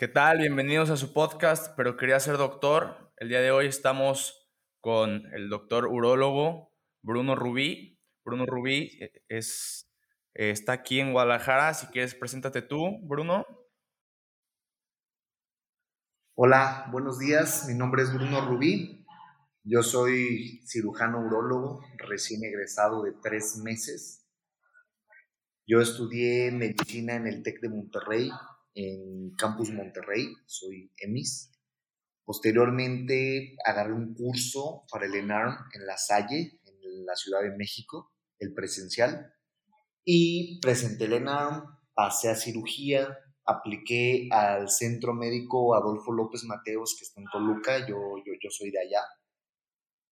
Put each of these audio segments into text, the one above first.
¿Qué tal? Bienvenidos a su podcast, pero quería ser doctor. El día de hoy estamos con el doctor urólogo Bruno Rubí. Bruno Rubí eh, es, eh, está aquí en Guadalajara. Si quieres, preséntate tú, Bruno. Hola, buenos días. Mi nombre es Bruno Rubí. Yo soy cirujano urólogo, recién egresado de tres meses. Yo estudié medicina en el TEC de Monterrey en Campus Monterrey, soy EMIS. Posteriormente agarré un curso para el ENARM en La Salle, en la Ciudad de México, el presencial, y presenté el ENARM, pasé a cirugía, apliqué al Centro Médico Adolfo López Mateos, que está en Toluca, yo, yo, yo soy de allá,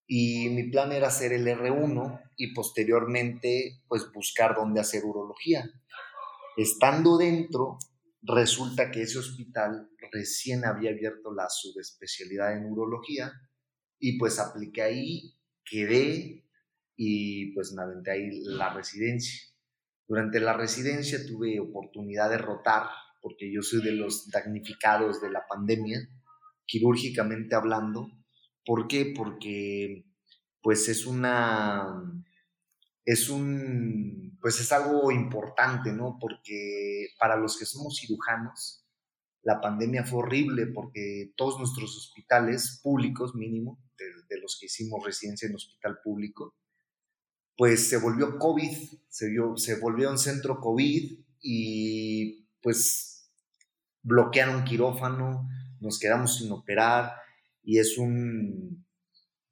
y mi plan era hacer el R1 y posteriormente pues buscar dónde hacer urología. Estando dentro, Resulta que ese hospital recién había abierto la subespecialidad en urología y pues apliqué ahí, quedé y pues me aventé ahí la residencia. Durante la residencia tuve oportunidad de rotar, porque yo soy de los damnificados de la pandemia, quirúrgicamente hablando. ¿Por qué? Porque pues es una es un, pues es algo importante, ¿no? Porque para los que somos cirujanos, la pandemia fue horrible porque todos nuestros hospitales públicos, mínimo, de, los que hicimos residencia en hospital público, pues se volvió COVID, se, se volvió un centro COVID y pues bloquearon quirófano, nos quedamos sin operar y es un,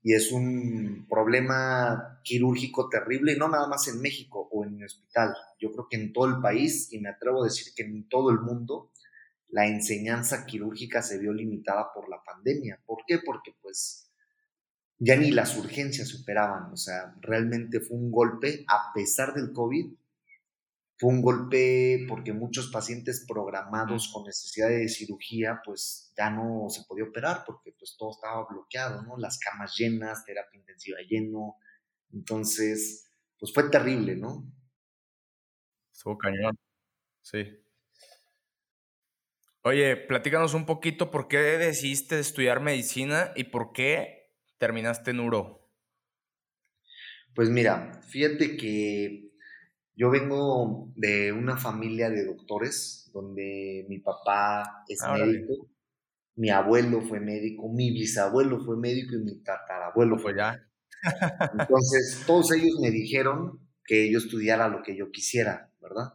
y es un problema quirúrgico terrible, no nada más en México en mi hospital, yo creo que en todo el país, y me atrevo a decir que en todo el mundo, la enseñanza quirúrgica se vio limitada por la pandemia. ¿Por qué? Porque pues ya ni las urgencias superaban, o sea, realmente fue un golpe, a pesar del COVID, fue un golpe porque muchos pacientes programados con necesidad de cirugía, pues ya no se podía operar porque pues todo estaba bloqueado, ¿no? Las camas llenas, terapia intensiva lleno. Entonces, pues fue terrible, ¿no? Estuvo cañón. Sí. Oye, platícanos un poquito por qué decidiste estudiar medicina y por qué terminaste en uro. Pues mira, fíjate que yo vengo de una familia de doctores, donde mi papá es médico, mi abuelo fue médico, mi bisabuelo fue médico y mi tatarabuelo fue ya. Entonces, todos ellos me dijeron que yo estudiara lo que yo quisiera, ¿verdad?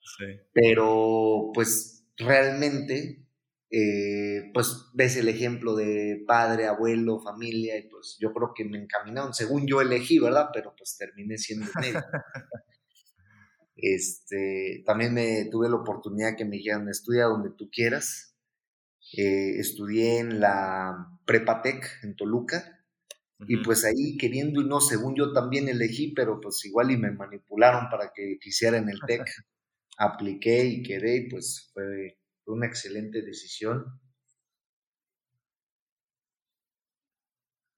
Sí. Pero, pues, realmente, eh, pues, ves el ejemplo de padre, abuelo, familia, y pues yo creo que me encaminaron, según yo elegí, ¿verdad? Pero pues terminé siendo médico. Este, también me tuve la oportunidad que me dijeran, estudia donde tú quieras. Eh, estudié en la Prepatec en Toluca. Y pues ahí, queriendo y no, según yo también elegí, pero pues igual y me manipularon para que quisiera en el TEC. Apliqué y quedé y pues fue, una excelente decisión.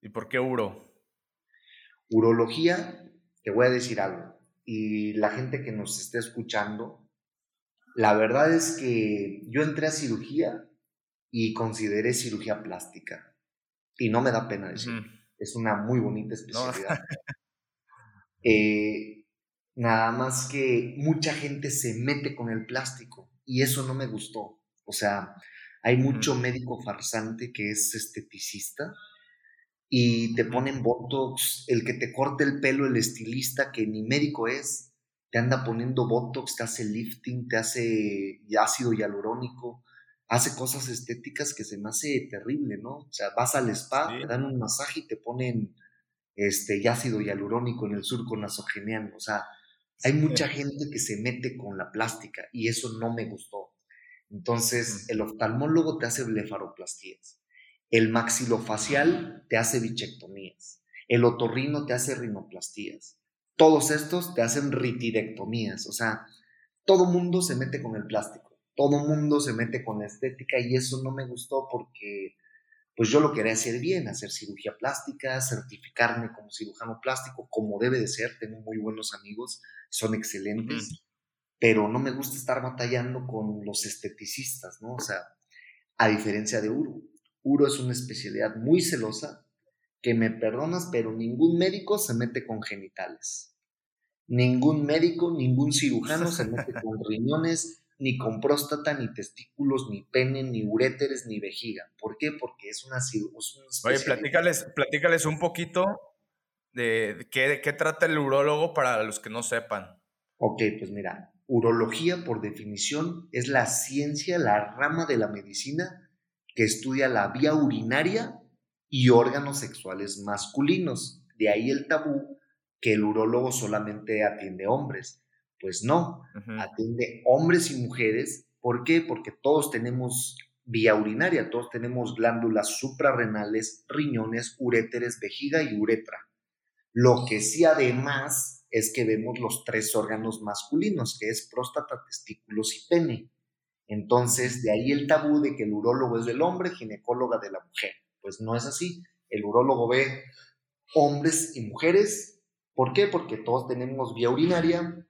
¿Y por qué uro? Urología, te voy a decir algo y la gente que nos esté escuchando, la verdad es que yo entré a cirugía y consideré cirugía plástica. Y no me da pena decir, es una muy bonita especialidad. Eh, nada más que mucha gente se mete con el plástico y eso no me gustó. O sea, hay mucho médico farsante que es esteticista y te ponen Botox, el que te corte el pelo, el estilista que ni médico es, te anda poniendo Botox, te hace lifting, te hace ácido hialurónico, hace cosas estéticas que se me hace terrible, ¿no? O sea, vas al spa, te dan un masaje y te ponen este ácido hialurónico en el surco nasogeniano, o sea, hay mucha gente que se mete con la plástica y eso no me gustó. Entonces, el oftalmólogo te hace blefaroplastías el maxilofacial te hace bichectomías. El otorrino te hace rinoplastías. Todos estos te hacen ritidectomías. O sea, todo mundo se mete con el plástico. Todo mundo se mete con la estética y eso no me gustó porque pues yo lo quería hacer bien, hacer cirugía plástica, certificarme como cirujano plástico, como debe de ser. Tengo muy buenos amigos, son excelentes, pero no me gusta estar batallando con los esteticistas, ¿no? O sea, a diferencia de uro. Uro es una especialidad muy celosa que me perdonas, pero ningún médico se mete con genitales. Ningún médico, ningún cirujano se mete con riñones, ni con próstata, ni testículos, ni pene, ni uréteres, ni vejiga. ¿Por qué? Porque es una, es Oye, platícales, platícales un poquito de, qué, qué trata el urólogo para los que no sepan. Ok, pues mira, urología por definición es la ciencia, la rama de la medicina que estudia la vía urinaria y órganos sexuales masculinos. De ahí el tabú que el urólogo solamente atiende hombres. Pues no, atiende hombres y mujeres. ¿Por qué? Porque todos tenemos vía urinaria, todos tenemos glándulas suprarrenales, riñones, uréteres, vejiga y uretra. Lo que sí además es que vemos los tres órganos masculinos, que es próstata, testículos y pene. Entonces, de ahí el tabú de que el urólogo es del hombre, ginecóloga de la mujer. Pues no es así. El urólogo ve hombres y mujeres. ¿Por qué? Porque todos tenemos vía urinaria,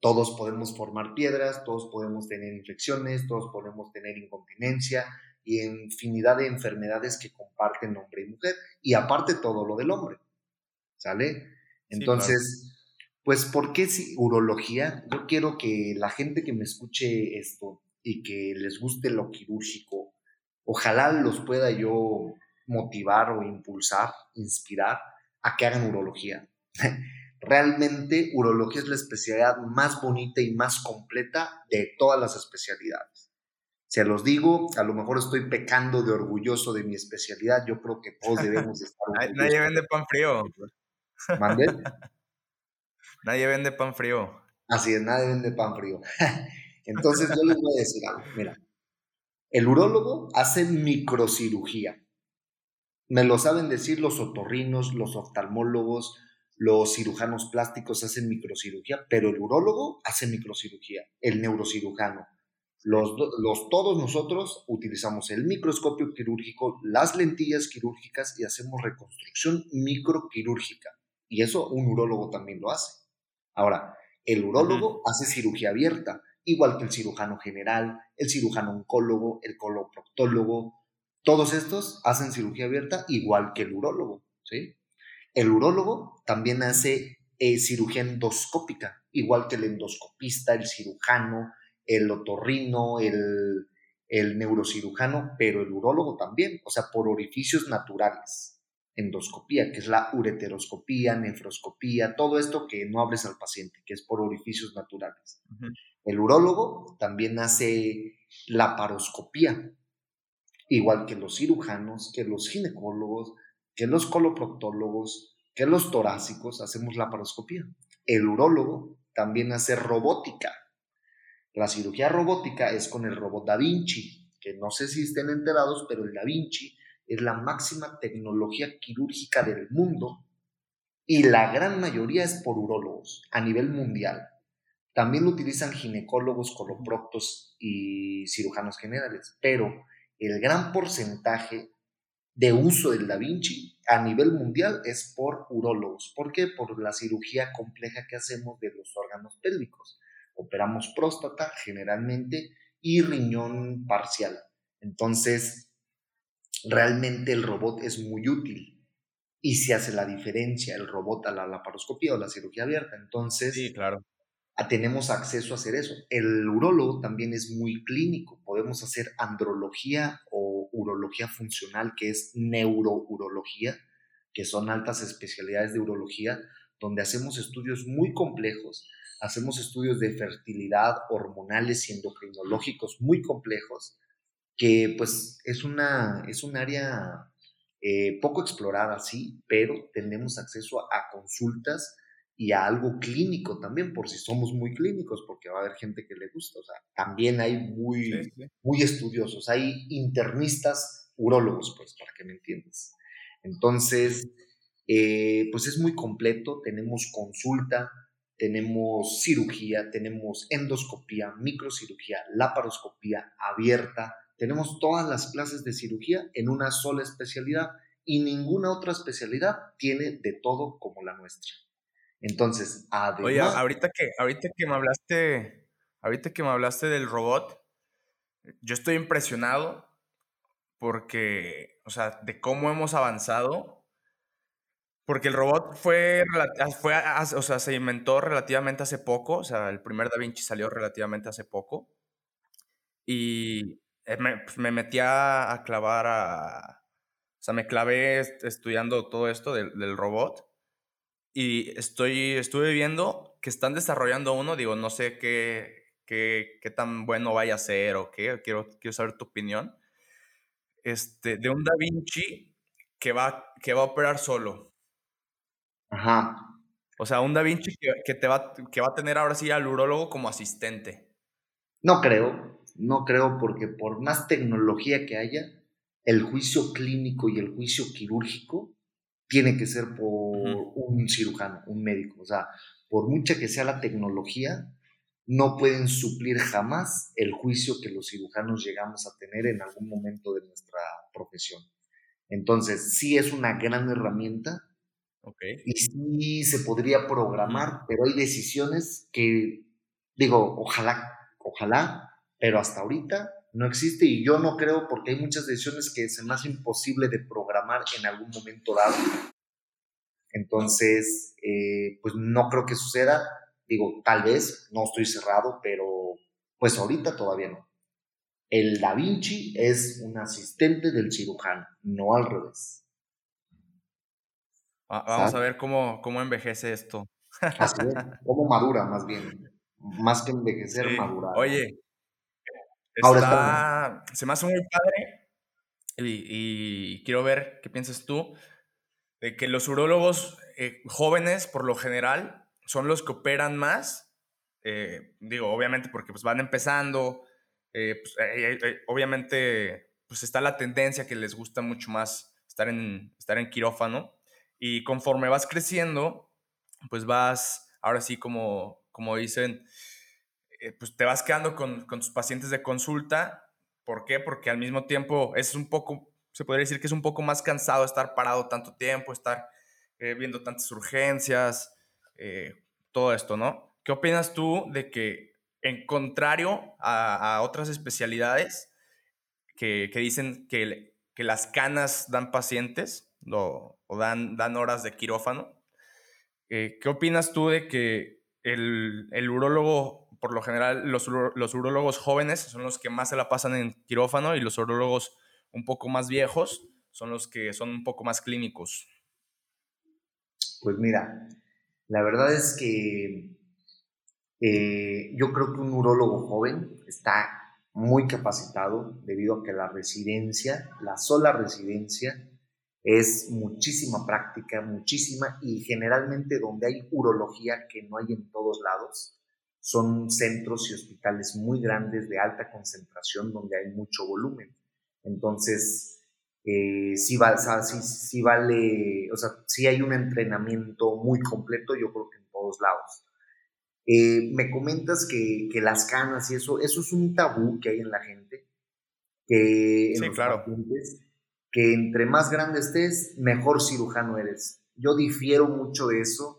todos podemos formar piedras, todos podemos tener infecciones, todos podemos tener incontinencia y infinidad de enfermedades que comparten hombre y mujer. Y aparte todo lo del hombre. ¿Sale? Entonces, pues, ¿por qué si urología? Yo quiero que la gente que me escuche esto y que les guste lo quirúrgico, ojalá los pueda yo motivar o impulsar, inspirar a que hagan urología. Realmente urología es la especialidad más bonita y más completa de todas las especialidades. Se los digo, a lo mejor estoy pecando de orgulloso de mi especialidad, yo creo que todos debemos estar orgullosos. Nadie vende pan frío. ¿Mande? Nadie vende pan frío. Así es, nadie vende pan frío. Entonces yo les voy a decir algo, mira, el urólogo hace microcirugía. Me lo saben decir los otorrinos, los oftalmólogos, los cirujanos plásticos hacen microcirugía, pero el urólogo hace microcirugía, el neurocirujano. Los, los, todos nosotros utilizamos el microscopio quirúrgico, las lentillas quirúrgicas y hacemos reconstrucción microquirúrgica. Y eso un urólogo también lo hace. Ahora, el urólogo hace cirugía abierta, igual que el cirujano general, el cirujano oncólogo, el coloproctólogo. Todos estos hacen cirugía abierta igual que el urólogo. ¿sí? El urólogo también hace eh, cirugía endoscópica, igual que el endoscopista, el cirujano, el otorrino, el, el neurocirujano, pero el urólogo también, o sea, por orificios naturales endoscopía, que es la ureteroscopía, nefroscopía, todo esto que no abres al paciente, que es por orificios naturales. El urólogo también hace la paroscopía, igual que los cirujanos, que los ginecólogos, que los coloproctólogos, que los torácicos, hacemos la paroscopía. El urólogo también hace robótica. La cirugía robótica es con el robot Da Vinci, que no sé si estén enterados, pero el Da Vinci es la máxima tecnología quirúrgica del mundo y la gran mayoría es por urólogos a nivel mundial. También lo utilizan ginecólogos, coloproctos y cirujanos generales, pero el gran porcentaje de uso del Da Vinci a nivel mundial es por urólogos. ¿Por qué? Por la cirugía compleja que hacemos de los órganos pélvicos. Operamos próstata generalmente y riñón parcial. Entonces, realmente el robot es muy útil y se hace la diferencia el robot a la laparoscopía o la cirugía abierta. Entonces, sí, claro. tenemos acceso a hacer eso. El urólogo también es muy clínico. Podemos hacer andrología o urología funcional, que es neurourología, que son altas especialidades de urología, donde hacemos estudios muy complejos. Hacemos estudios de fertilidad, hormonales y endocrinológicos muy complejos que pues es, una, es un área eh, poco explorada, sí, pero tenemos acceso a, consultas y a algo clínico también, por si somos muy clínicos, porque va a haber gente que le gusta, o sea, también hay muy, muy estudiosos, hay internistas urólogos, pues, para que me entiendas. Entonces, eh, pues es muy completo, tenemos consulta, tenemos cirugía, tenemos endoscopía, microcirugía, laparoscopía abierta, tenemos todas las clases de cirugía en una sola especialidad y ninguna otra especialidad tiene de todo como la nuestra. Entonces, además... Oye, ahorita que, ahorita que me hablaste, ahorita que me hablaste del robot, yo estoy impresionado porque, o sea, de cómo hemos avanzado, porque el robot fue, fue o sea, se inventó relativamente hace poco, o sea, el primer Da Vinci salió relativamente hace poco, y eh, me, pues, me metí a, clavar a, o sea, me clavé estudiando todo esto del, del robot, y estoy, estuve viendo que están desarrollando uno, digo, no sé qué, qué, qué tan bueno vaya a ser o qué, quiero, quiero saber tu opinión, este, de un Da Vinci que va, que va a operar solo. Ajá. O sea, un Da Vinci que, te va, que va a tener ahora sí al urólogo como asistente. No creo, no creo porque por más tecnología que haya, el juicio clínico y el juicio quirúrgico tiene que ser por un cirujano, un médico. O sea, por mucha que sea la tecnología, no pueden suplir jamás el juicio que los cirujanos llegamos a tener en algún momento de nuestra profesión. Entonces, sí es una gran herramienta y sí se podría programar, pero hay decisiones que, digo, ojalá, ojalá, pero hasta ahorita no existe y yo no creo porque hay muchas decisiones que es más imposible de programar en algún momento dado. Entonces, eh, pues no creo que suceda Digo, tal vez, no estoy cerrado, pero pues ahorita todavía no. El Da Vinci es un asistente del cirujano, no al revés. Vamos a ver cómo, cómo envejece esto. Así es, cómo madura más bien. Más que envejecer, madura. Oye, Ahora se me hace muy padre y, quiero ver qué piensas tú de que los urólogos eh, jóvenes, por lo general, son los que operan más. Eh, digo, obviamente porque pues van empezando, eh, pues, obviamente pues está la tendencia que les gusta mucho más estar en, estar en quirófano y conforme vas creciendo, pues vas, ahora sí como, como dicen, pues te vas quedando con, con tus pacientes de consulta. ¿Por qué? Porque al mismo tiempo es un poco, se podría decir que es un poco más cansado estar parado tanto tiempo, estar viendo tantas urgencias, eh, todo esto, ¿no? ¿Qué opinas tú de que, en contrario a, otras especialidades que, dicen que, que, las canas dan pacientes o, dan, dan horas de quirófano, eh, ¿qué opinas tú de que el, el urólogo, por lo general, los, los urólogos jóvenes son los que más se la pasan en quirófano y los urólogos un poco más viejos son los que son un poco más clínicos? Pues mira, la verdad es que eh, yo creo que un urólogo joven está muy capacitado debido a que la residencia, la sola residencia, es muchísima práctica, muchísima, y generalmente donde hay urología, que no hay en todos lados, son centros y hospitales muy grandes de alta concentración donde hay mucho volumen. Entonces, eh, sí, va, vale, o sea, sí hay un entrenamiento muy completo, yo creo que en todos lados. Eh, me comentas que, que, las canas y eso, eso es un tabú que hay en la gente, que en sí, claro. que entre más grande estés, mejor cirujano eres. Yo difiero mucho de eso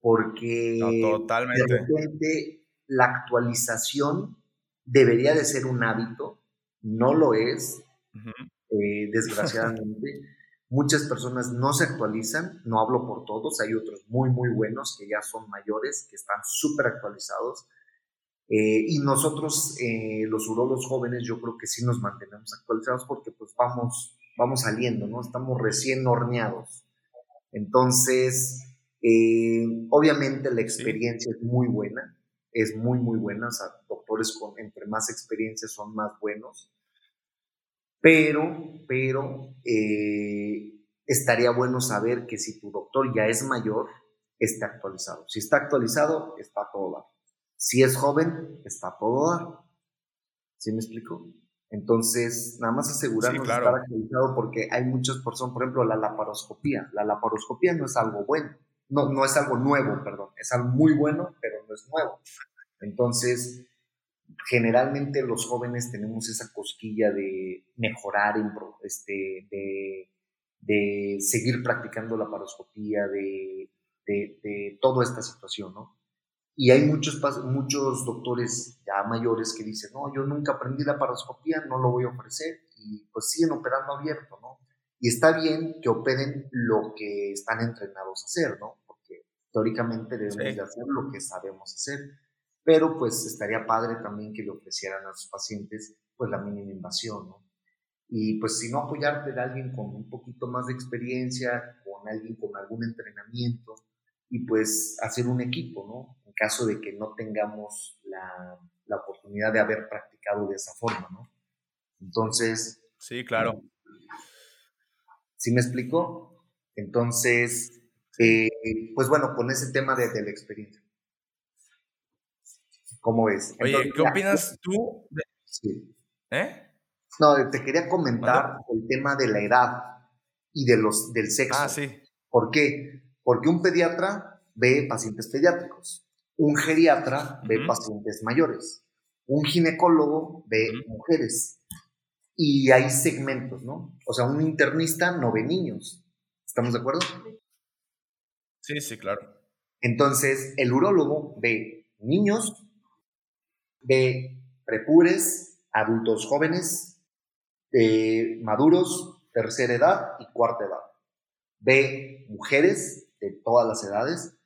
porque totalmente. de repente la actualización debería de ser un hábito, no lo es. Eh, desgraciadamente. Muchas personas no se actualizan, no hablo por todos, hay otros muy, muy buenos que ya son mayores, que están súper actualizados. Eh, y nosotros, eh, los urólogos jóvenes, yo creo que sí nos mantenemos actualizados porque pues vamos, vamos saliendo, ¿no? Estamos recién horneados. Entonces, obviamente la experiencia es muy buena, es muy, muy buena. O sea, doctores con entre más experiencia son más buenos pero, pero eh, estaría bueno saber que si tu doctor ya es mayor, está actualizado. Si está actualizado, está todo dar. Si es joven, está todo dar. ¿Sí me explico? Entonces, nada más asegurarnos de estar actualizado porque hay muchas personas, por ejemplo, la laparoscopía. La laparoscopía no es algo bueno, no, no es algo nuevo, perdón, es algo muy bueno, pero no es nuevo. Entonces, generalmente los jóvenes tenemos esa cosquilla de mejorar, este, de, de seguir practicando la paroscopía, de, de, toda esta situación, ¿no? Y hay muchos, muchos doctores ya mayores que dicen, no, yo nunca aprendí la paroscopía, no lo voy a ofrecer, y pues siguen operando abierto, ¿no? Y está bien que operen lo que están entrenados a hacer, ¿no? Teóricamente debemos de hacer lo que sabemos hacer. Pero pues estaría padre también que le ofrecieran a sus pacientes pues la mínima invasión, ¿no? Y pues si no apoyarte de alguien con un poquito más de experiencia, con alguien con algún entrenamiento y pues hacer un equipo, ¿no? En caso de que no tengamos la, la oportunidad de haber practicado de esa forma, ¿no? Entonces... Sí, claro. ¿Sí me explico? Entonces, eh, pues bueno, con ese tema de, la experiencia. ¿Cómo ves? Oye, ¿qué opinas tú? Sí. ¿Eh? No, te quería comentar el tema de la edad y de los, del sexo. Ah, sí. ¿Por qué? Porque un pediatra ve pacientes pediátricos, un geriatra ve pacientes mayores, un ginecólogo ve mujeres, y hay segmentos, ¿no? O sea, un internista no ve niños. ¿Estamos de acuerdo? Sí, sí, claro. Entonces, el urólogo ve niños, ve prepures, adultos jóvenes, eh, maduros, tercera edad y cuarta edad. Ve mujeres de todas las edades,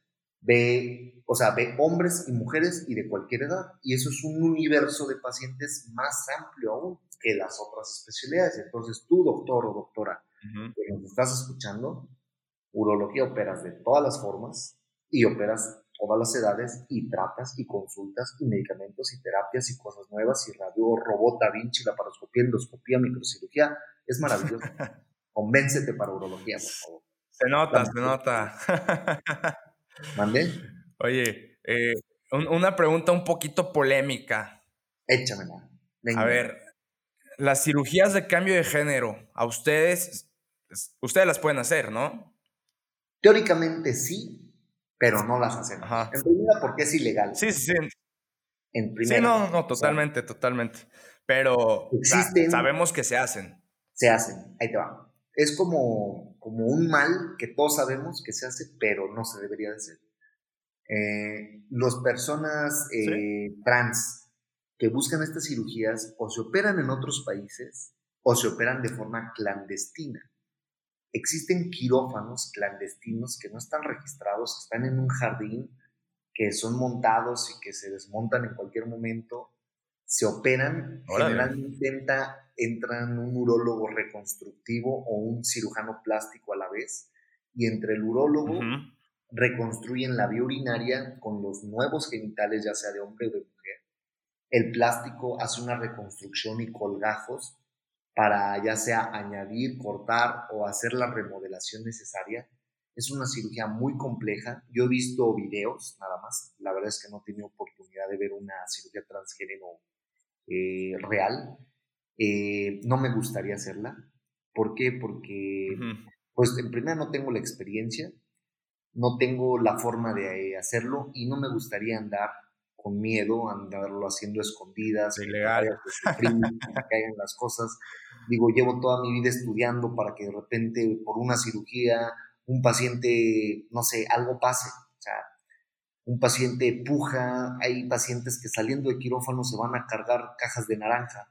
ve, o sea, ve hombres y mujeres y de cualquier edad. Y eso es un universo de pacientes más amplio aún que las otras especialidades. Entonces, tú, doctor o doctora, que nos estás escuchando, urología operas de todas las formas y operas todas las edades y tratas y consultas y medicamentos y terapias y cosas nuevas y radio, robot, Da Vinci, laparoscopía, endoscopía, microcirugía. Es maravilloso. Convéncete para urología, por favor. Se nota, se nota. ¿Mande? Oye, eh, una pregunta un poquito polémica. Échamela. A ver, las cirugías de cambio de género, a ustedes, ustedes las pueden hacer, ¿no? Teóricamente sí, pero no las hacen. En primera, porque es ilegal. Sí, sí, sí. En primera. Sí, no, no, totalmente, totalmente. Pero sabemos que se hacen. Se hacen, ahí te va. Es como, como un mal que todos sabemos que se hace, pero no se debería de hacer. Eh, las personas eh, trans que buscan estas cirugías o se operan en otros países o se operan de forma clandestina. Existen quirófanos clandestinos que no están registrados, están en un jardín, que son montados y que se desmontan en cualquier momento, se operan, generalmente entra, entran un urólogo reconstructivo o un cirujano plástico a la vez, y entre el urólogo reconstruyen la vía urinaria con los nuevos genitales, ya sea de hombre o de mujer, el plástico hace una reconstrucción y colgajos para ya sea añadir, cortar o hacer la remodelación necesaria. Es una cirugía muy compleja. Yo he visto videos nada más. La verdad es que no he tenido oportunidad de ver una cirugía transgénero eh, real. Eh, no me gustaría hacerla. ¿Por qué? Porque, pues, en primer no tengo la experiencia, no tengo la forma de hacerlo y no me gustaría andar con miedo, andarlo haciendo escondidas, ilegal, que, caigan las cosas. Digo, llevo toda mi vida estudiando para que de repente por una cirugía un paciente, no sé, algo pase. O sea, un paciente puja, hay pacientes que saliendo de quirófano se van a cargar cajas de naranja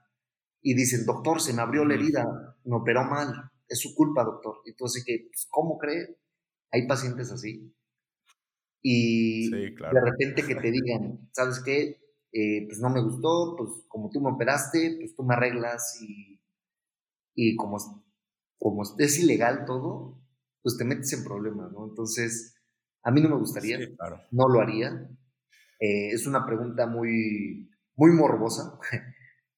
y dicen, doctor, se me abrió la herida, me operó mal, es su culpa, doctor. Entonces, pues, ¿cómo cree? Hay pacientes así y de repente que te digan, ¿sabes qué? Eh, pues no me gustó, pues como tú me operaste, pues tú me arreglas y, y como, como es ilegal todo, pues te metes en problemas, ¿no? Entonces, a mí no me gustaría, no lo haría. Eh, es una pregunta muy, muy morbosa,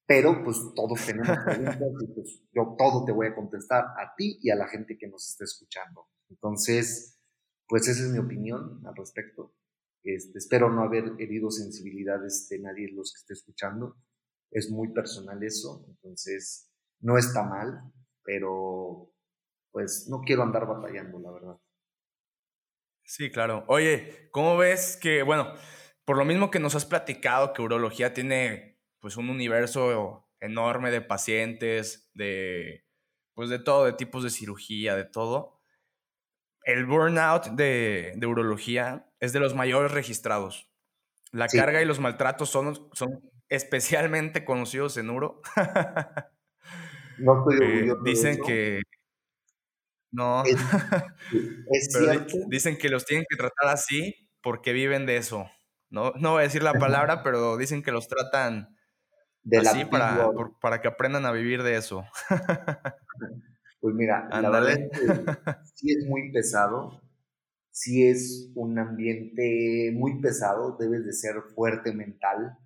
pero pues todos tenemos preguntas y pues yo todo te voy a contestar a ti y a la gente que nos esté escuchando. Entonces, pues esa es mi opinión al respecto. Este, espero no haber herido sensibilidades de nadie los que esté escuchando. Es muy personal eso, entonces no está mal, pero pues no quiero andar batallando, la verdad. Sí, claro. Oye, ¿cómo ves que, bueno, por lo mismo que nos has platicado que urología tiene pues un universo enorme de pacientes, de pues de todo, de tipos de cirugía, de todo el burnout de, de, urología es de los mayores registrados. La carga y los maltratos son, son especialmente conocidos en uro. No estoy Eh, dicen eso. que no, Es, cierto. dicen que los tienen que tratar así porque viven de eso. No, no voy a decir la palabra, pero dicen que los tratan de así para, por- para que aprendan a vivir de eso. Pues mira, la verdad es que sí es muy pesado, sí es un ambiente muy pesado, debes de ser fuerte mental,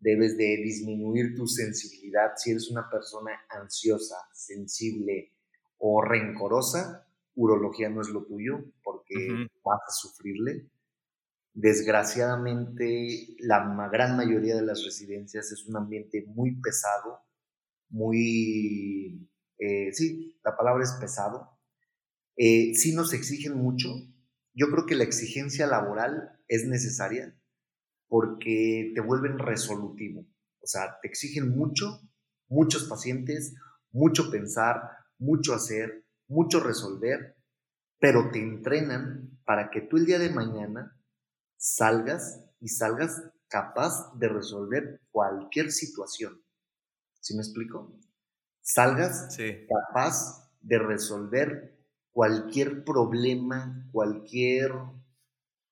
debes de disminuir tu sensibilidad. Si eres una persona ansiosa, sensible o rencorosa, urología no es lo tuyo porque vas a sufrirle. Desgraciadamente, la gran mayoría de las residencias es un ambiente muy pesado, muy, eh, sí, la palabra es pesado. Eh, sí nos exigen mucho. Yo creo que la exigencia laboral es necesaria porque te vuelven resolutivo. O sea, te exigen mucho, muchos pacientes, mucho pensar, mucho hacer, mucho resolver, pero te entrenan para que tú el día de mañana salgas y salgas capaz de resolver cualquier situación. ¿Sí me explico? Salgas Sí. capaz de resolver cualquier problema, cualquier...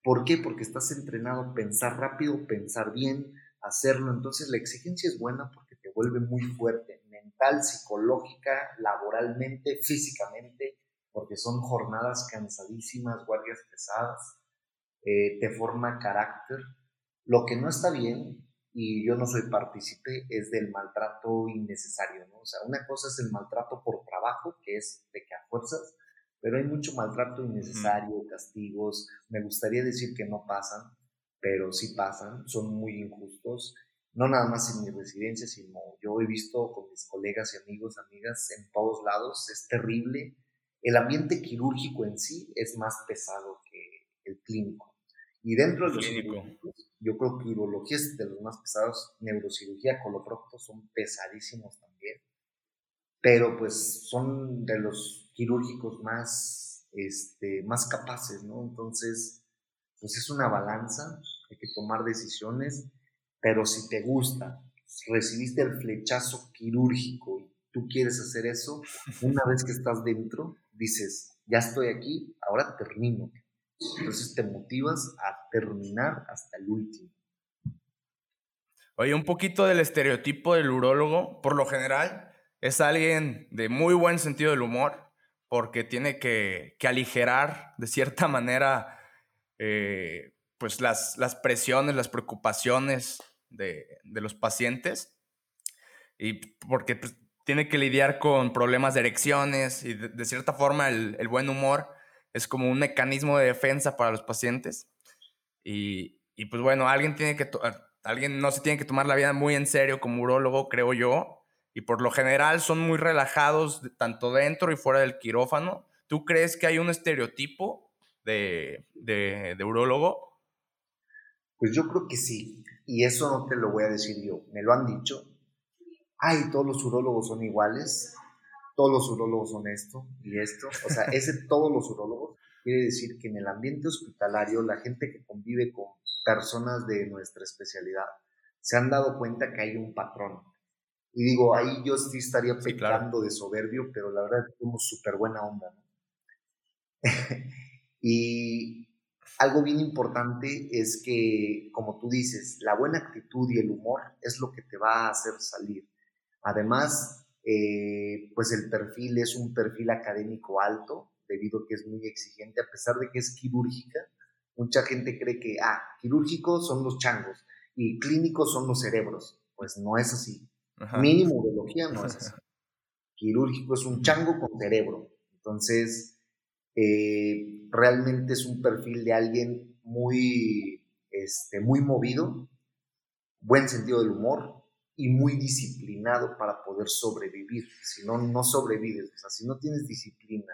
¿Por qué? Porque estás entrenado a pensar rápido, pensar bien, hacerlo. Entonces la exigencia es buena porque te vuelve muy fuerte, mental, psicológica, laboralmente, físicamente, porque son jornadas cansadísimas, guardias pesadas, eh, te forma carácter. Lo que no está bien, y yo no soy partícipe, es del maltrato innecesario, ¿no? O sea, una cosa es el maltrato por trabajo, que es de que a fuerzas, pero hay mucho maltrato innecesario, castigos, me gustaría decir que no pasan, pero sí pasan, son muy injustos, no nada más en mi residencia, sino yo he visto con mis colegas y amigos, amigas, en todos lados, es terrible. El ambiente quirúrgico en sí es más pesado que el clínico. Y dentro de los quirúrgicos, yo creo que urología es de los más pesados, neurocirugía, coloprocto son pesadísimos también, pero pues son de los quirúrgicos más, este, más capaces, ¿no? Entonces, pues es una balanza, hay que tomar decisiones, pero si te gusta, recibiste el flechazo quirúrgico y tú quieres hacer eso, una vez que estás dentro, dices, ya estoy aquí, ahora termino. Entonces te motivas a terminar hasta el último. Oye, un poquito del estereotipo del urólogo, por lo general, es alguien de muy buen sentido del humor, porque tiene que, que aligerar de cierta manera eh, pues las, las presiones, las preocupaciones de, de los pacientes, y porque pues, tiene que lidiar con problemas de erecciones, y de, de cierta forma el, el buen humor es como un mecanismo de defensa para los pacientes. Y, y pues bueno, alguien tiene que alguien no se tiene que tomar la vida muy en serio como urólogo, creo yo, y por lo general son muy relajados tanto dentro y fuera del quirófano. ¿Tú crees que hay un estereotipo de, de, de urólogo? Pues yo creo que sí, y eso no te lo voy a decir yo, me lo han dicho. Ay, todos los urólogos son iguales, todos los urólogos son esto y esto. O sea, ese todos los urólogos quiere decir que en el ambiente hospitalario la gente que convive con personas de nuestra especialidad se han dado cuenta que hay un patrón. Y digo, ahí yo sí estaría pecando sí, claro. de soberbio, pero la verdad es que somos súper buena onda. ¿no? y algo bien importante es que, como tú dices, la buena actitud y el humor es lo que te va a hacer salir. Además, eh, pues el perfil es un perfil académico alto, debido a que es muy exigente, a pesar de que es quirúrgica. Mucha gente cree que, ah, quirúrgicos son los changos y clínicos son los cerebros. Pues no es así. Ajá. Mínimo urología no es así. Quirúrgico es un chango con cerebro. Entonces, eh, realmente es un perfil de alguien muy, este, muy movido, buen sentido del humor, y muy disciplinado para poder sobrevivir. Si no, no sobrevives. O sea, si no tienes disciplina,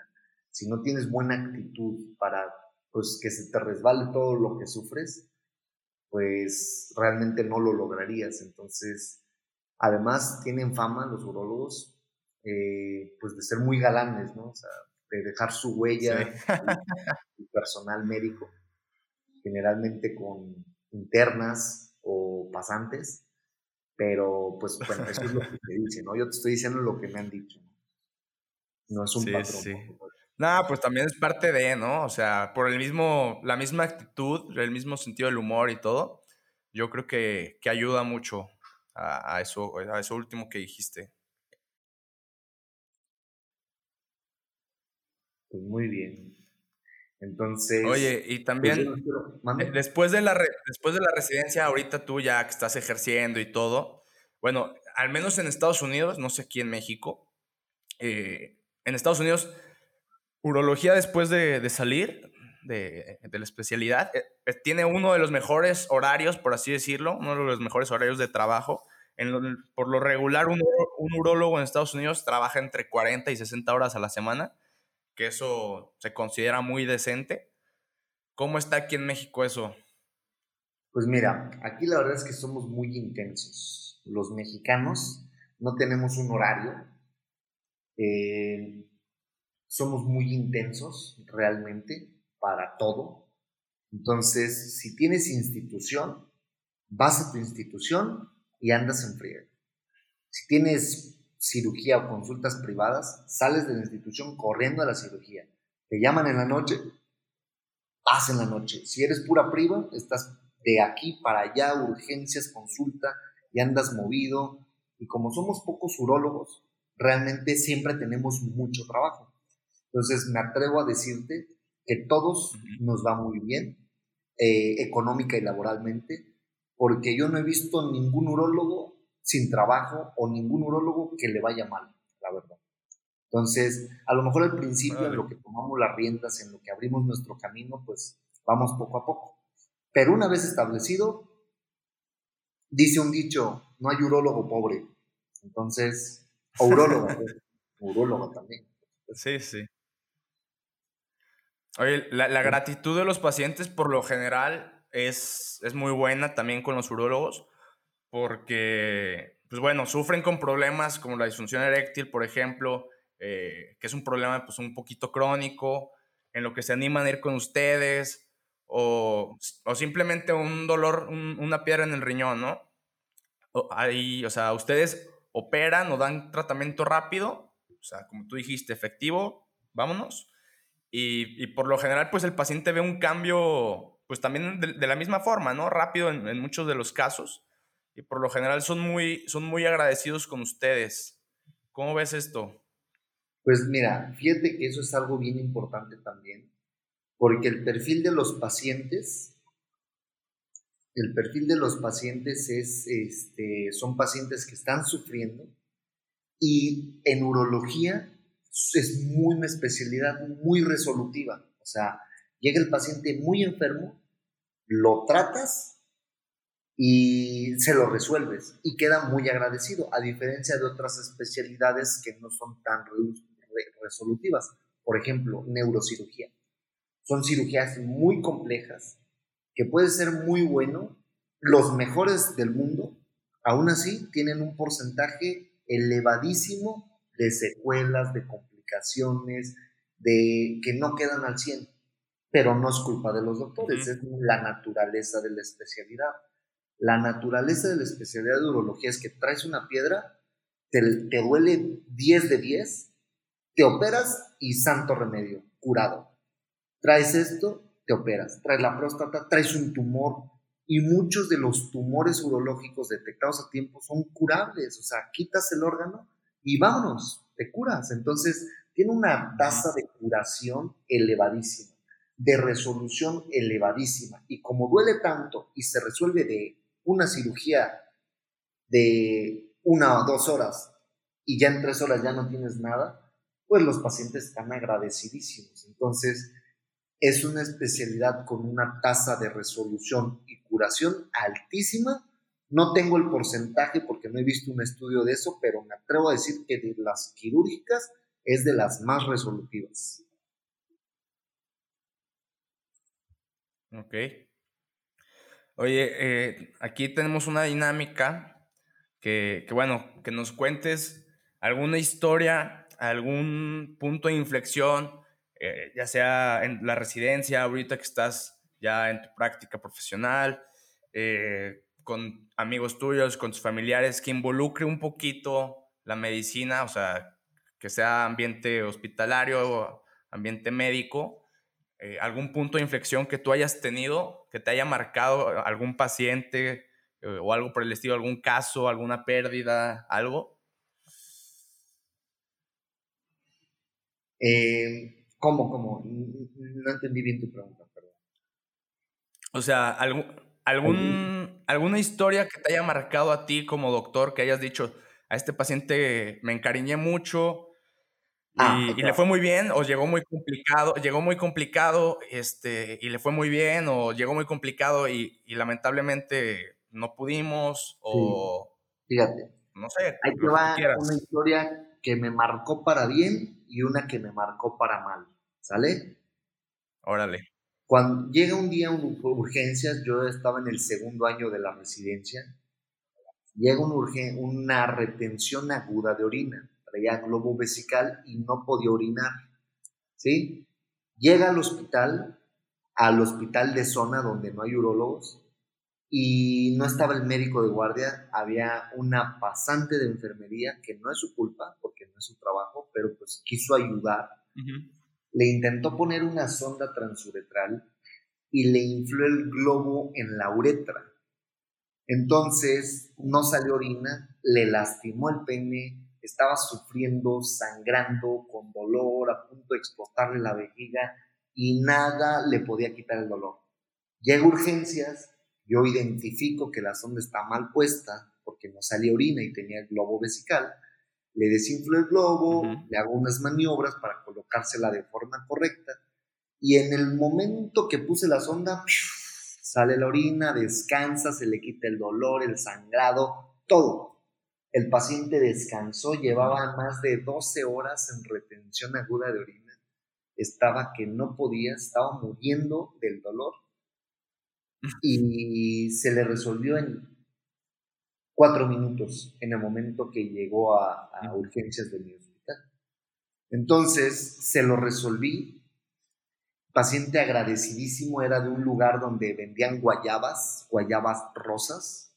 si no tienes buena actitud para pues, que se te resbale todo lo que sufres, pues realmente no lo lograrías. Entonces, además tienen fama los urólogos, eh, pues de ser muy galanes, ¿no? O sea, de dejar su huella, sí. el, el personal médico, generalmente con internas o pasantes Pero, pues, bueno, eso es lo que te dicen, ¿no? Yo te estoy diciendo lo que me han dicho. No es un patrón. Sí. No, pues también es parte de, ¿no? O sea, por el mismo, la misma actitud, el mismo sentido del humor y todo, yo creo que, que ayuda mucho a, eso, a eso último que dijiste. Pues muy bien. Entonces. Oye, y pues, también. después, de la después de la residencia, ahorita tú ya que estás ejerciendo y todo, bueno, al menos en Estados Unidos, no sé aquí en México, eh, en Estados Unidos Urología después de, salir de, la especialidad eh, eh, tiene uno de los mejores horarios, por así decirlo, uno de los mejores horarios de trabajo. por lo regular, un, un urólogo en Estados Unidos trabaja entre 40 y 60 horas a la semana, que eso se considera muy decente. ¿Cómo está aquí en México eso? Pues mira, aquí la verdad es que somos muy intensos. Los mexicanos no tenemos un horario. Eh, somos muy intensos realmente para todo. Entonces, si tienes institución, vas a tu institución y andas en frío. Si tienes cirugía o consultas privadas, sales de la institución corriendo a la cirugía. Te llaman en la noche, vas en la noche. Si eres pura priva, estás de aquí para allá, urgencias, consulta, y andas movido. Y como somos pocos urólogos, realmente siempre tenemos mucho trabajo. Entonces, me atrevo a decirte que todos nos va muy bien, eh, económica y laboralmente, porque yo no he visto ningún urólogo sin trabajo o ningún urólogo que le vaya mal, la verdad. Entonces, a lo mejor al principio, en lo que tomamos las riendas, en lo que abrimos nuestro camino, pues vamos poco a poco. Pero una vez establecido, dice un dicho, no hay urólogo pobre. Entonces, o urólogo, urólogo también. Sí, sí. Oye, la, gratitud de los pacientes por lo general es, es muy buena también con los urólogos porque, pues bueno, sufren con problemas como la disfunción eréctil, por ejemplo, eh, que es un problema pues un poquito crónico, en lo que se animan a ir con ustedes, o, o simplemente un dolor, una piedra en el riñón, ¿no? O, ahí, o sea, ustedes operan o dan tratamiento rápido, o sea, como tú dijiste, efectivo, vámonos y, por lo general, pues el paciente ve un cambio, pues también de, la misma forma, ¿no? Rápido en, muchos de los casos. Y por lo general son muy, son muy agradecidos con ustedes. ¿Cómo ves esto? Pues mira, fíjate que eso es algo bien importante también, porque el perfil de los pacientes, el perfil de los pacientes es, este, son pacientes que están sufriendo y en urología es muy una especialidad muy resolutiva. O sea, llega el paciente muy enfermo, lo tratas y se lo resuelves y queda muy agradecido, a diferencia de otras especialidades que no son tan resolutivas. Por ejemplo, neurocirugía. Son cirugías muy complejas que puede ser muy bueno. Los mejores del mundo, aún así, tienen un porcentaje elevadísimo de secuelas, de complicaciones, de que no quedan al 100. Pero no es culpa de los doctores, es la naturaleza de la especialidad. La naturaleza de la especialidad de urología es que traes una piedra, te, duele 10 de 10, te operas y santo remedio, curado. Traes esto, te operas. Traes la próstata, traes un tumor, y muchos de los tumores urológicos detectados a tiempo son curables, o sea, quitas el órgano y vámonos, te curas. Entonces, tiene una tasa de curación elevadísima, de resolución elevadísima. Y como duele tanto y se resuelve de una cirugía de una o dos horas y ya en tres horas ya no tienes nada, pues los pacientes están agradecidísimos. Entonces, es una especialidad con una tasa de resolución y curación altísima no tengo el porcentaje porque no he visto un estudio de eso, pero me atrevo a decir que de las quirúrgicas es de las más resolutivas. Ok. Oye, eh, aquí tenemos una dinámica que, bueno, que nos cuentes alguna historia, algún punto de inflexión, eh, ya sea en la residencia, ahorita que estás ya en tu práctica profesional, eh, con amigos tuyos, con tus familiares, que involucre un poquito la medicina, o sea, que sea ambiente hospitalario, ambiente médico, eh, algún punto de inflexión que tú hayas tenido, que te haya marcado algún paciente eh, o algo por el estilo, algún caso, alguna pérdida, algo? Eh, ¿Cómo, cómo? No entendí bien tu pregunta, perdón. O sea, algún, algún, alguna historia que te haya marcado a ti como doctor, que hayas dicho, a este paciente me encariñé mucho, Ah, y, le fue muy bien o llegó muy complicado, llegó muy complicado este, y le fue muy bien o llegó muy complicado y, lamentablemente no pudimos o... Fíjate. No sé. Hay que va una historia que me marcó para bien y una que me marcó para mal. ¿Sale? Órale. Cuando llega un día un urgencias, yo estaba en el segundo año de la residencia, llega una retención aguda de orina traía globo vesical y no podía orinar. ¿Sí? Llega al hospital, al hospital de zona donde no hay urólogos, y no estaba el médico de guardia, había una pasante de enfermería, que no es su culpa, porque no es su trabajo, pero pues quiso ayudar. Le intentó poner una sonda transuretral y le infló el globo en la uretra. Entonces no salió orina, le lastimó el pene, estaba sufriendo, sangrando, con dolor, a punto de explotarle la vejiga y nada le podía quitar el dolor. Llega urgencias, yo identifico que la sonda está mal puesta porque no salía orina y tenía el globo vesical, le desinflo el globo, le hago unas maniobras para colocársela de forma correcta y en el momento que puse la sonda, sale la orina, descansa, se le quita el dolor, el sangrado, todo. El paciente descansó, llevaba más de 12 horas en retención aguda de orina. Estaba que no podía, estaba muriendo del dolor. Y se le resolvió en cuatro minutos, en el momento que llegó a, urgencias de mi hospital. Entonces, se lo resolví. Paciente agradecidísimo, era de un lugar donde vendían guayabas, guayabas rosas,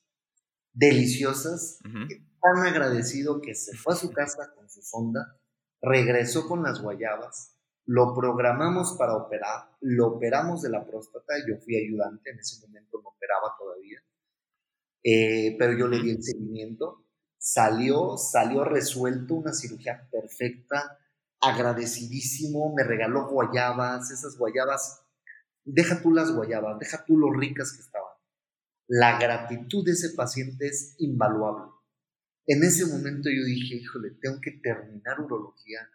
deliciosas tan agradecido que se fue a su casa con su sonda, regresó con las guayabas, lo programamos para operar, lo operamos de la próstata, yo fui ayudante, en ese momento no operaba todavía, eh, pero yo le di el seguimiento, salió, salió resuelto, una cirugía perfecta, agradecidísimo, me regaló guayabas, esas guayabas, deja tú las guayabas, deja tú lo ricas que estaban. La gratitud de ese paciente es invaluable. En ese momento yo dije, híjole, tengo que terminar urología,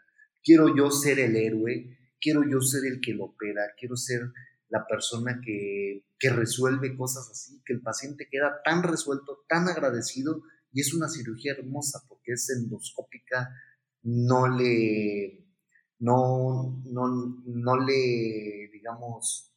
quiero yo ser el héroe, quiero yo ser el que lo opera, quiero ser la persona que, que resuelve cosas así, que el paciente queda tan resuelto, tan agradecido, y es una cirugía hermosa porque es endoscópica, no le, no, no, no le, digamos,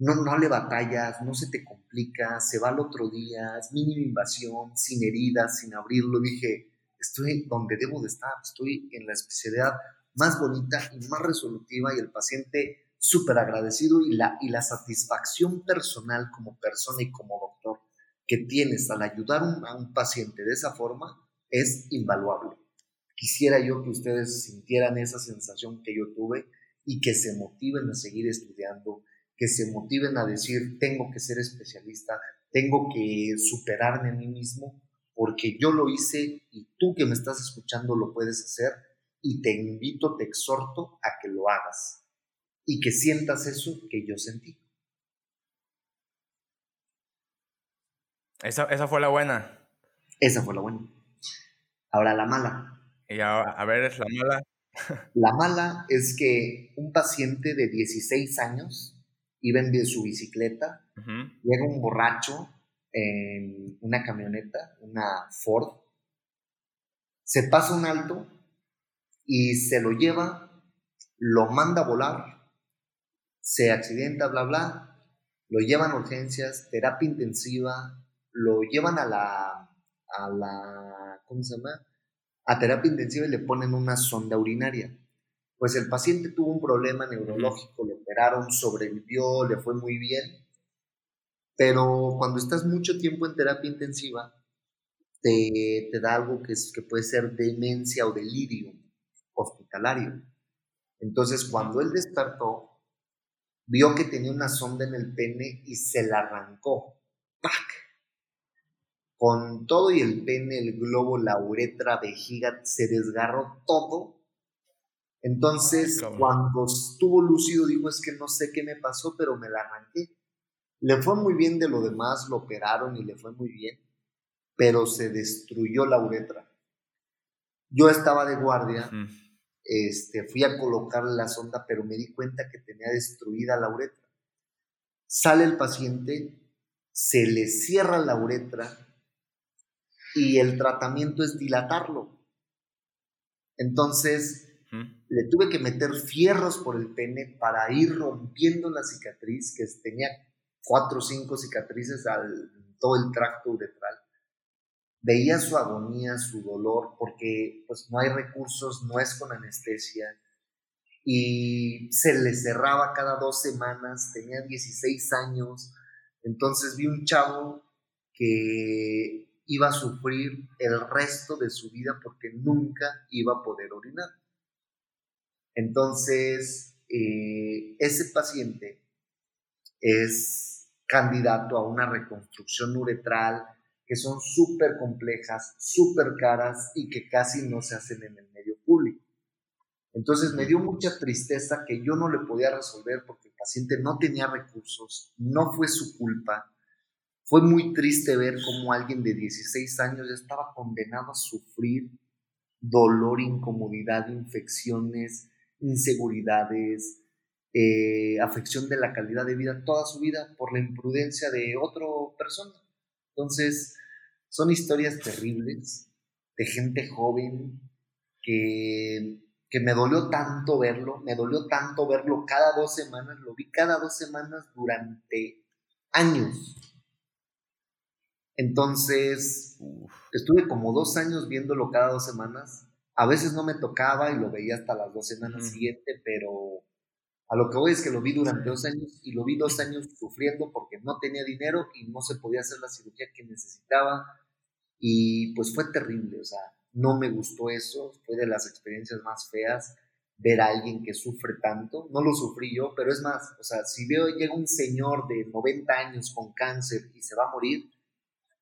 no, no le batallas, no se te complica, se va al otro día, es mínima invasión, sin heridas, sin abrirlo. Dije, estoy donde debo de estar, estoy en la especialidad más bonita y más resolutiva y el paciente súper agradecido y la, y la satisfacción personal como persona y como doctor que tienes al ayudar a un paciente de esa forma es invaluable. Quisiera yo que ustedes sintieran esa sensación que yo tuve y que se motiven a seguir estudiando, que se motiven a decir, tengo que ser especialista, tengo que superarme a mí mismo, porque yo lo hice y tú que me estás escuchando lo puedes hacer y te invito, te exhorto a que lo hagas y que sientas eso que yo sentí. Esa, esa fue la buena. Esa fue la buena. Ahora la mala. Y a ver, es la mala. La mala es que un paciente de 16 años iba en su bicicleta, llega un borracho en una camioneta, una Ford, se pasa un alto y se lo lleva, lo manda a volar, se accidenta, bla, bla, lo llevan a urgencias, terapia intensiva, lo llevan a la, a la, ¿cómo se llama? A terapia intensiva y le ponen una sonda urinaria pues el paciente tuvo un problema neurológico, lo operaron, sobrevivió, le fue muy bien, Pero cuando estás mucho tiempo en terapia intensiva, te, te da algo que, es, que puede ser demencia o delirio hospitalario. Entonces, cuando él despertó, vio que tenía una sonda en el pene y se la arrancó. ¡Pac! Con todo y el pene, el globo, la uretra, vejiga, se desgarró todo. Entonces, cuando estuvo lúcido, dijo, es que no sé qué me pasó, pero me la arranqué. Le fue muy bien de lo demás, lo operaron y le fue muy bien, pero se destruyó la uretra. Yo estaba de guardia este, fui a colocarle la sonda, pero me di cuenta que tenía destruida la uretra. Sale el paciente, se le cierra la uretra y el tratamiento es dilatarlo. Entonces, le tuve que meter fierros por el pene para ir rompiendo la cicatriz, que tenía cuatro o cinco cicatrices al todo el tracto uretral. Veía su agonía, su dolor, porque pues no hay recursos, no es con anestesia, y se le cerraba cada dos semanas, tenía 16 años, entonces vi un chavo que iba a sufrir el resto de su vida porque nunca iba a poder orinar. Entonces, eh, ese paciente es candidato a una reconstrucción uretral, que son súper complejas, súper caras y que casi no se hacen en el medio público. Entonces me dio mucha tristeza que yo no le podía resolver porque el paciente no tenía recursos, no fue su culpa. Fue muy triste ver cómo alguien de 16 años ya estaba condenado a sufrir dolor, incomodidad, infecciones, inseguridades, eh, afección de la calidad de vida toda su vida por la imprudencia de otra persona. Entonces, son historias terribles de gente joven que, que me dolió tanto verlo, me dolió tanto verlo cada dos semanas, lo vi cada dos semanas durante años. Entonces, estuve como dos años viéndolo cada dos semanas. A veces no me tocaba y lo veía hasta las dos semanas siguientes, pero a lo que voy es que lo vi durante dos años y lo vi dos años sufriendo porque no tenía dinero y no se podía hacer la cirugía que necesitaba. Y pues fue terrible, o sea, no me gustó eso, fue de las experiencias más feas ver a alguien que sufre tanto. No lo sufrí yo, pero es más, o sea, si veo llega un señor de 90 años con cáncer y se va a morir,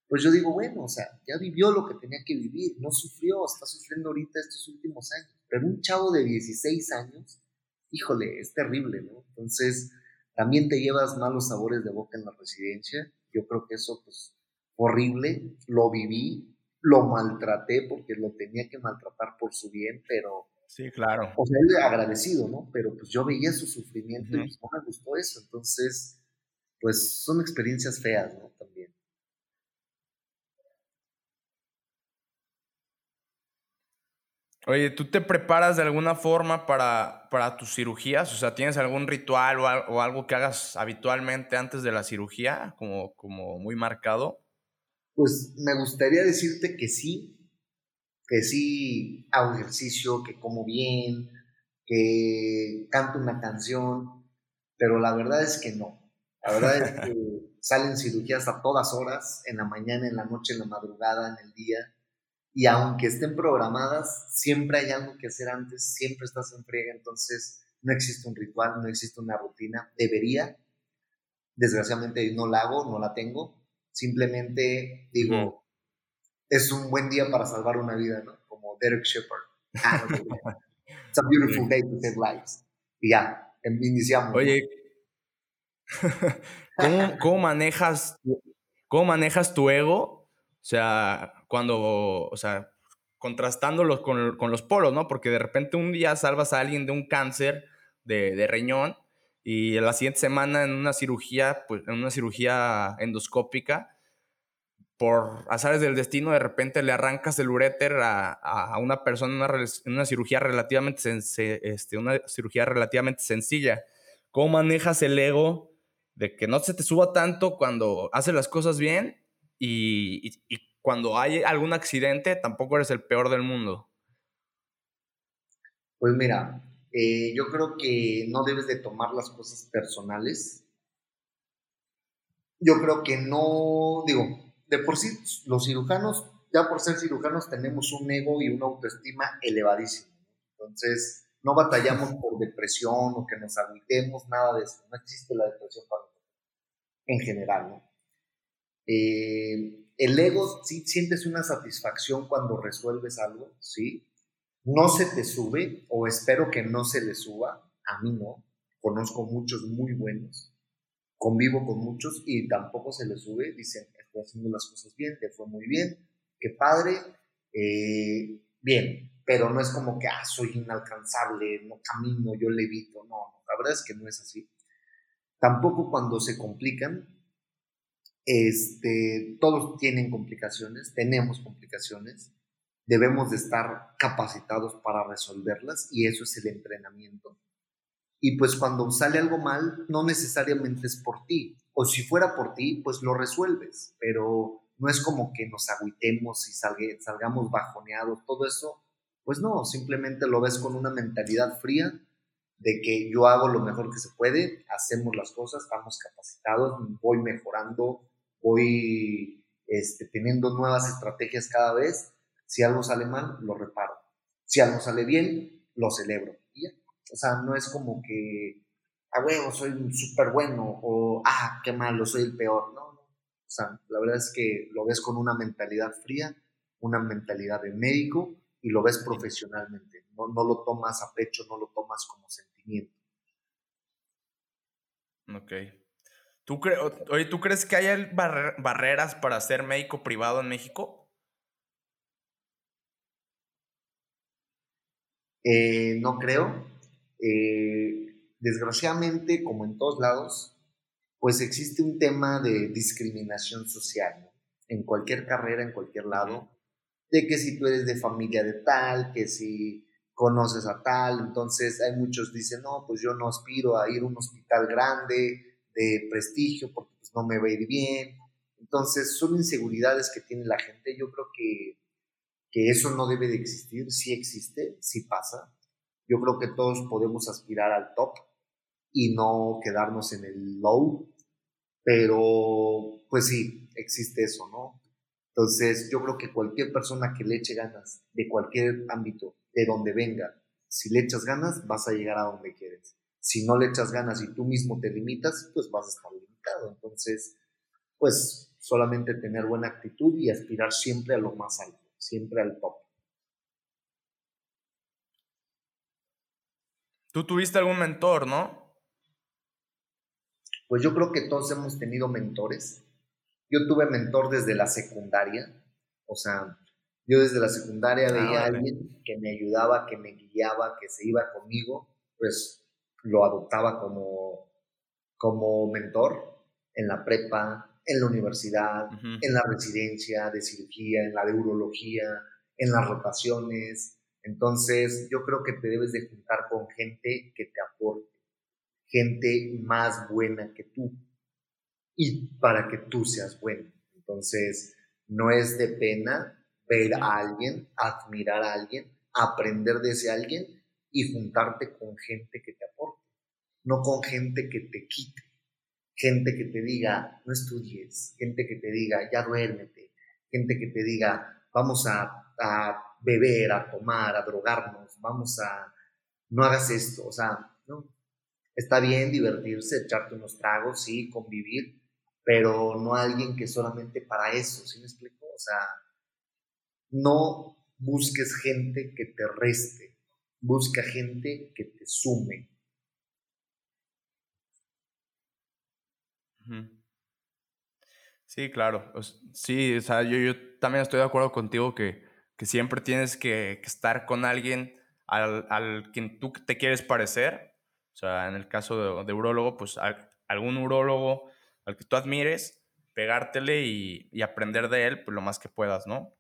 pues yo digo, bueno, o sea, ya vivió lo que tenía que vivir, no sufrió, está sufriendo ahorita estos últimos años. Pero un chavo de 16 años, híjole, es terrible, ¿no? Entonces, también te llevas malos sabores de boca en la residencia. Yo creo que eso, pues, horrible, lo viví, lo maltraté porque lo tenía que maltratar por su bien, pero... Sí, claro. O sea, él agradecido, ¿no? Pero pues yo veía su sufrimiento y pues no me gustó eso. Entonces, pues son experiencias feas, ¿no? También. Oye, ¿tú te preparas de alguna forma para, para tus cirugías? O sea, ¿tienes algún ritual o, algo que hagas habitualmente antes de la cirugía, como, como muy marcado? Pues me gustaría decirte que sí, que sí hago ejercicio, que como bien, que canto una canción, pero la verdad es que no. La verdad es que salen cirugías a todas horas, en la mañana, en la noche, en la madrugada, en el día y aunque estén programadas, siempre hay algo que hacer antes, siempre estás en friega, entonces no existe un ritual, no existe una rutina, debería, desgraciadamente no la hago, no la tengo, simplemente digo, es un buen día para salvar una vida, ¿no? Como Derek Shepard. Ah, It's a beautiful day to save lives. Y ya, em, iniciamos. Oye, ¿cómo, cómo manejas, ¿cómo manejas tu ego? O sea, cuando, o sea, contrastándolos con, con, los polos, ¿no? Porque de repente un día salvas a alguien de un cáncer de, de riñón y la siguiente semana en una cirugía, pues en una cirugía endoscópica, por azares del destino, de repente le arrancas el uréter a, a una persona en una, una, cirugía relativamente este, una cirugía relativamente sencilla. ¿Cómo manejas el ego de que no se te suba tanto cuando haces las cosas bien y, y, cuando hay algún accidente tampoco eres el peor del mundo? Pues mira, eh, yo creo que no debes de tomar las cosas personales. yo creo que no, digo, de por sí los cirujanos, ya por ser cirujanos tenemos un ego y una autoestima elevadísimo. Entonces, no batallamos por depresión o que nos agüitemos, nada de eso. No existe la depresión para en general, ¿no? Eh, el ego, sí sientes una satisfacción cuando resuelves algo, ¿sí? No se te sube, o espero que no se le suba, a mí no. Conozco muchos muy buenos, convivo con muchos y tampoco se les sube, dicen, estoy haciendo las cosas bien, te fue muy bien, qué padre, eh, bien, pero no es como que, ah, soy inalcanzable, no camino, yo levito, no, la verdad es que no es así. Tampoco cuando se complican, este, todos tienen complicaciones, tenemos complicaciones, debemos de estar capacitados para resolverlas y eso es el entrenamiento. Y pues cuando sale algo mal, no necesariamente es por ti. O si fuera por ti, pues lo resuelves. Pero no es como que nos agüitemos y salgamos bajoneados. Todo eso, pues no, simplemente lo ves con una mentalidad fría de que yo hago lo mejor que se puede, hacemos las cosas, estamos capacitados, voy mejorando, voy este, teniendo nuevas estrategias cada vez. Si algo sale mal, lo reparo. Si algo sale bien, lo celebro. O sea, no es como que, ah, huevo, soy súper bueno o, ah, qué malo, soy el peor. No, no. O sea, la verdad es que lo ves con una mentalidad fría, una mentalidad de médico y lo ves profesionalmente. No, no lo tomas a pecho, no lo tomas como sentimiento. Ok. ¿Tú, oye, ¿tú crees que hay barreras para ser médico privado en México? Eh, no creo. Eh, desgraciadamente, como en todos lados, pues existe un tema de discriminación social, en cualquier carrera, en cualquier lado, de que si tú eres de familia de tal, que si conoces a tal, entonces hay muchos dicen, no, pues yo no aspiro a ir a un hospital grande, de prestigio, porque pues no me va a ir bien. Entonces son inseguridades que tiene la gente. Yo creo que, que eso no debe de existir, sí existe, sí pasa, yo creo que todos podemos aspirar al top y no quedarnos en el low, pero pues sí, existe eso, ¿no? Entonces, yo creo que cualquier persona que le eche ganas de cualquier ámbito, de donde venga, si le echas ganas, vas a llegar a donde quieres. Si no le echas ganas y tú mismo te limitas, pues vas a estar limitado. Entonces, pues solamente tener buena actitud y aspirar siempre a lo más alto, siempre al top. Tú tuviste algún mentor, ¿no? Pues yo creo que todos hemos tenido mentores. Yo tuve mentor desde la secundaria. O sea, yo desde la secundaria ah, veía a alguien que me ayudaba, que me guiaba, que se iba conmigo, pues lo adoptaba como, como mentor en la prepa, en la universidad, en la residencia de cirugía, en la de urología, en las rotaciones, entonces, yo creo que te debes de juntar con gente que te aporte, gente más buena que tú y para que tú seas bueno. Entonces, no es de pena ver a alguien, admirar a alguien, aprender de ese alguien y juntarte con gente que te aporte, no con gente que te quite, gente que te diga, no estudies, gente que te diga, ya duérmete, gente que te diga, vamos a, beber, a tomar, a drogarnos, vamos a, no hagas esto, o sea, no, está bien divertirse, echarte unos tragos, sí, convivir, pero no alguien que solamente para eso, ¿sí me explico? O sea, no busques gente que te reste, busca gente que te sume. Sí, claro. Sí, o sea, yo, yo también estoy de acuerdo contigo que que siempre tienes que, estar con alguien al, al, quien tú te quieres parecer. O sea, en el caso de, de urólogo, pues algún urólogo al que tú admires, pegártele y, aprender de él pues, lo más que puedas, ¿no?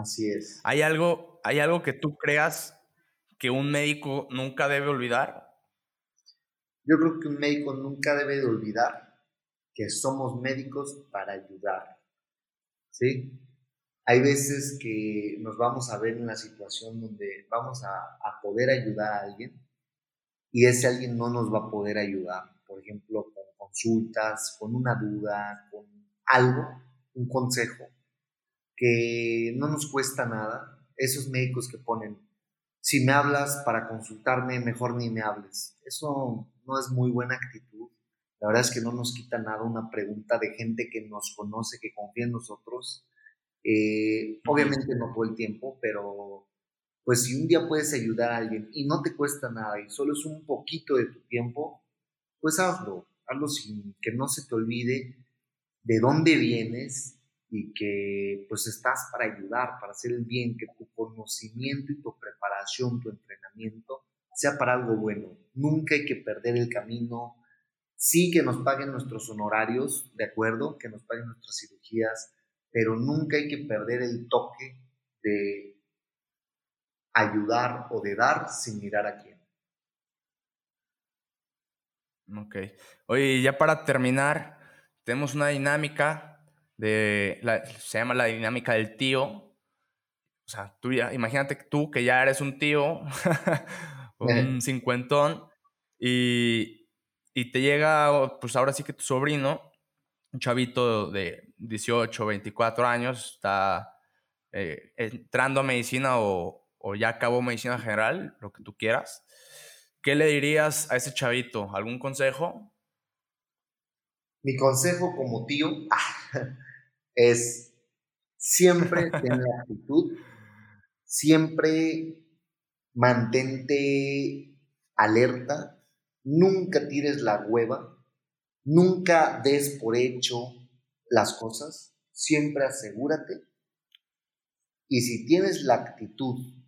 Así es. ¿Hay algo, ¿Hay algo que tú creas que un médico nunca debe olvidar? Yo creo que un médico nunca debe de olvidar que somos médicos para ayudar. ¿sí? Hay veces que nos vamos a ver en la situación donde vamos a, poder ayudar a alguien y ese alguien no nos va a poder ayudar, por ejemplo, con consultas, con una duda, con algo, un consejo, que no nos cuesta nada. Esos médicos que ponen, si me hablas para consultarme, mejor ni me hables. Eso no es muy buena actitud. La verdad es que no nos quita nada una pregunta de gente que nos conoce, que confía en nosotros. Eh, obviamente no todo el tiempo, pero pues si un día puedes ayudar a alguien y no te cuesta nada y solo es un poquito de tu tiempo, pues hazlo, hazlo sin que no se te olvide de dónde vienes y que pues estás para ayudar, para hacer el bien, que tu conocimiento y tu preparación, tu entrenamiento sea para algo bueno. Nunca hay que perder el camino. Sí que nos paguen nuestros honorarios, de acuerdo, que nos paguen nuestras cirugías, pero nunca hay que perder el toque de ayudar o de dar sin mirar a quién. Ok. Oye, ya para terminar, tenemos una dinámica de, se llama la dinámica del tío. O sea, tú ya, imagínate tú que ya eres un tío, un cincuentón, y, y te llega, pues ahora sí que tu sobrino, un chavito de 18, 24 años, está eh, entrando a medicina o, o ya acabó medicina general, lo que tú quieras, ¿qué le dirías a ese chavito? ¿Algún consejo? Mi consejo como tío es siempre tener actitud, siempre mantente alerta, nunca tires la hueva, nunca des por hecho las cosas, siempre asegúrate. Y si tienes la actitud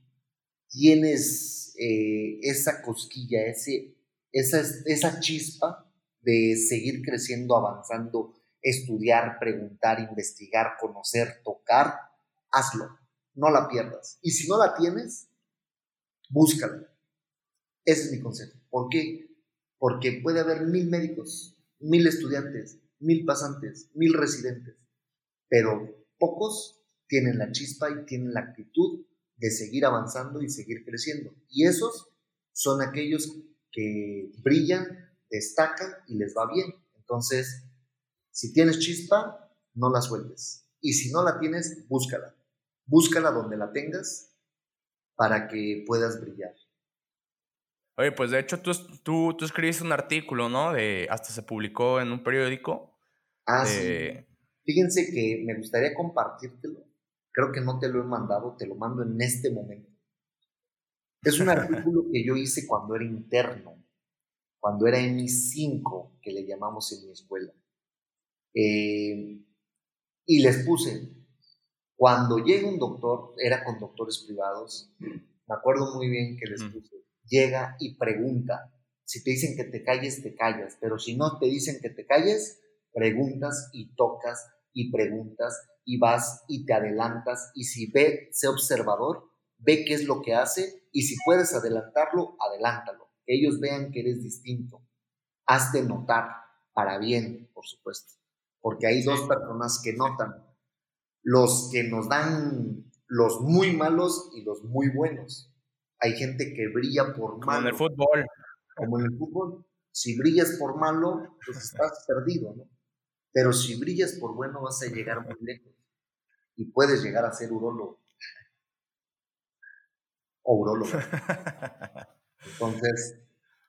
tienes eh, esa cosquilla, ese, esa, esa chispa de seguir creciendo, avanzando, estudiar, preguntar, investigar, conocer, tocar, hazlo, no la pierdas. Y si no la tienes, búscala. Ese es mi consejo. ¿Por qué? Porque puede haber mil médicos, mil estudiantes, mil pasantes, mil residentes, pero pocos tienen la chispa y tienen la actitud de seguir avanzando y seguir creciendo. Y esos son aquellos que brillan, destacan y les va bien. Entonces, si tienes chispa, no la sueltes. Y si no la tienes, búscala. Búscala donde la tengas para que puedas brillar. Oye, pues de hecho tú, tú, tú escribiste un artículo, ¿no? De, hasta se publicó en un periódico. Ah, sí. Fíjense que me gustaría compartírtelo Creo que no te lo he mandado, te lo mando en este momento. Es un artículo que yo hice cuando era interno, cuando era en mi 5, que le llamamos en mi escuela. Eh, y les puse, cuando llega un doctor, era con doctores privados, me acuerdo muy bien que les puse, llega y pregunta. Si te dicen que te calles, te callas, pero si no te dicen que te calles, preguntas y tocas y preguntas y vas y te adelantas y si ve, sé observador, ve qué es lo que hace y si puedes adelantarlo, adelántalo. Que ellos vean que eres distinto. Hazte notar para bien, por supuesto, porque hay dos personas que notan, los que nos dan los muy malos y los muy buenos. Hay gente que brilla por malo. Como en el fútbol. Como en el fútbol. Si brillas por malo, pues estás perdido, ¿no? Pero si brillas por bueno vas a llegar muy lejos y puedes llegar a ser urólogo. O urólogo. Entonces.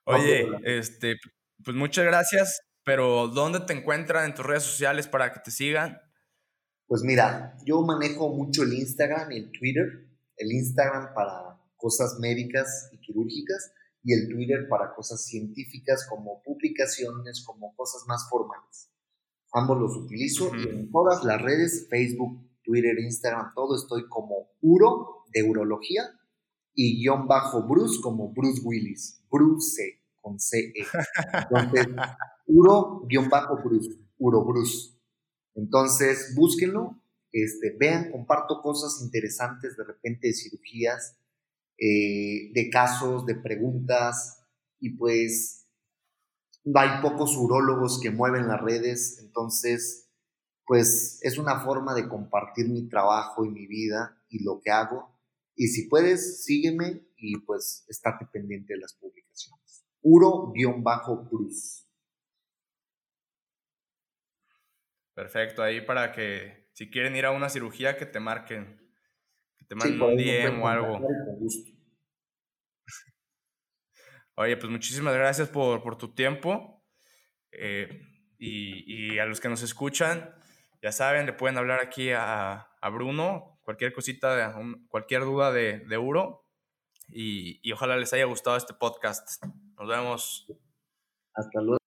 Oye, este, pues muchas gracias, pero ¿dónde te encuentran en tus redes sociales para que te sigan? Pues mira, yo manejo mucho el Instagram y el Twitter. El Instagram para cosas médicas y quirúrgicas y el Twitter para cosas científicas como publicaciones, como cosas más formales. Ambos los utilizo y en todas las redes, Facebook, Twitter, Instagram, todo estoy como Uro de Urología y guion bajo Bruce como Bruce Willis. Bruce con C. -E. Entonces, Uro guion bajo Bruce. Uro Bruce. Entonces, búsquenlo, este, vean, comparto cosas interesantes de repente de cirugías, eh, de casos, de preguntas y pues hay pocos urólogos que mueven las redes, entonces, pues es una forma de compartir mi trabajo y mi vida y lo que hago. Y si puedes, sígueme y pues estate pendiente de las publicaciones. Uro-Cruz. Perfecto, ahí para que si quieren ir a una cirugía que te marquen, que te manden un DM o algo. Oye, pues muchísimas gracias por, tu tiempo. Eh, y, a los que nos escuchan, ya saben, le pueden hablar aquí a, Bruno, cualquier cosita, cualquier duda de, de Uro. Y, y ojalá les haya gustado este podcast. Nos vemos. Hasta luego.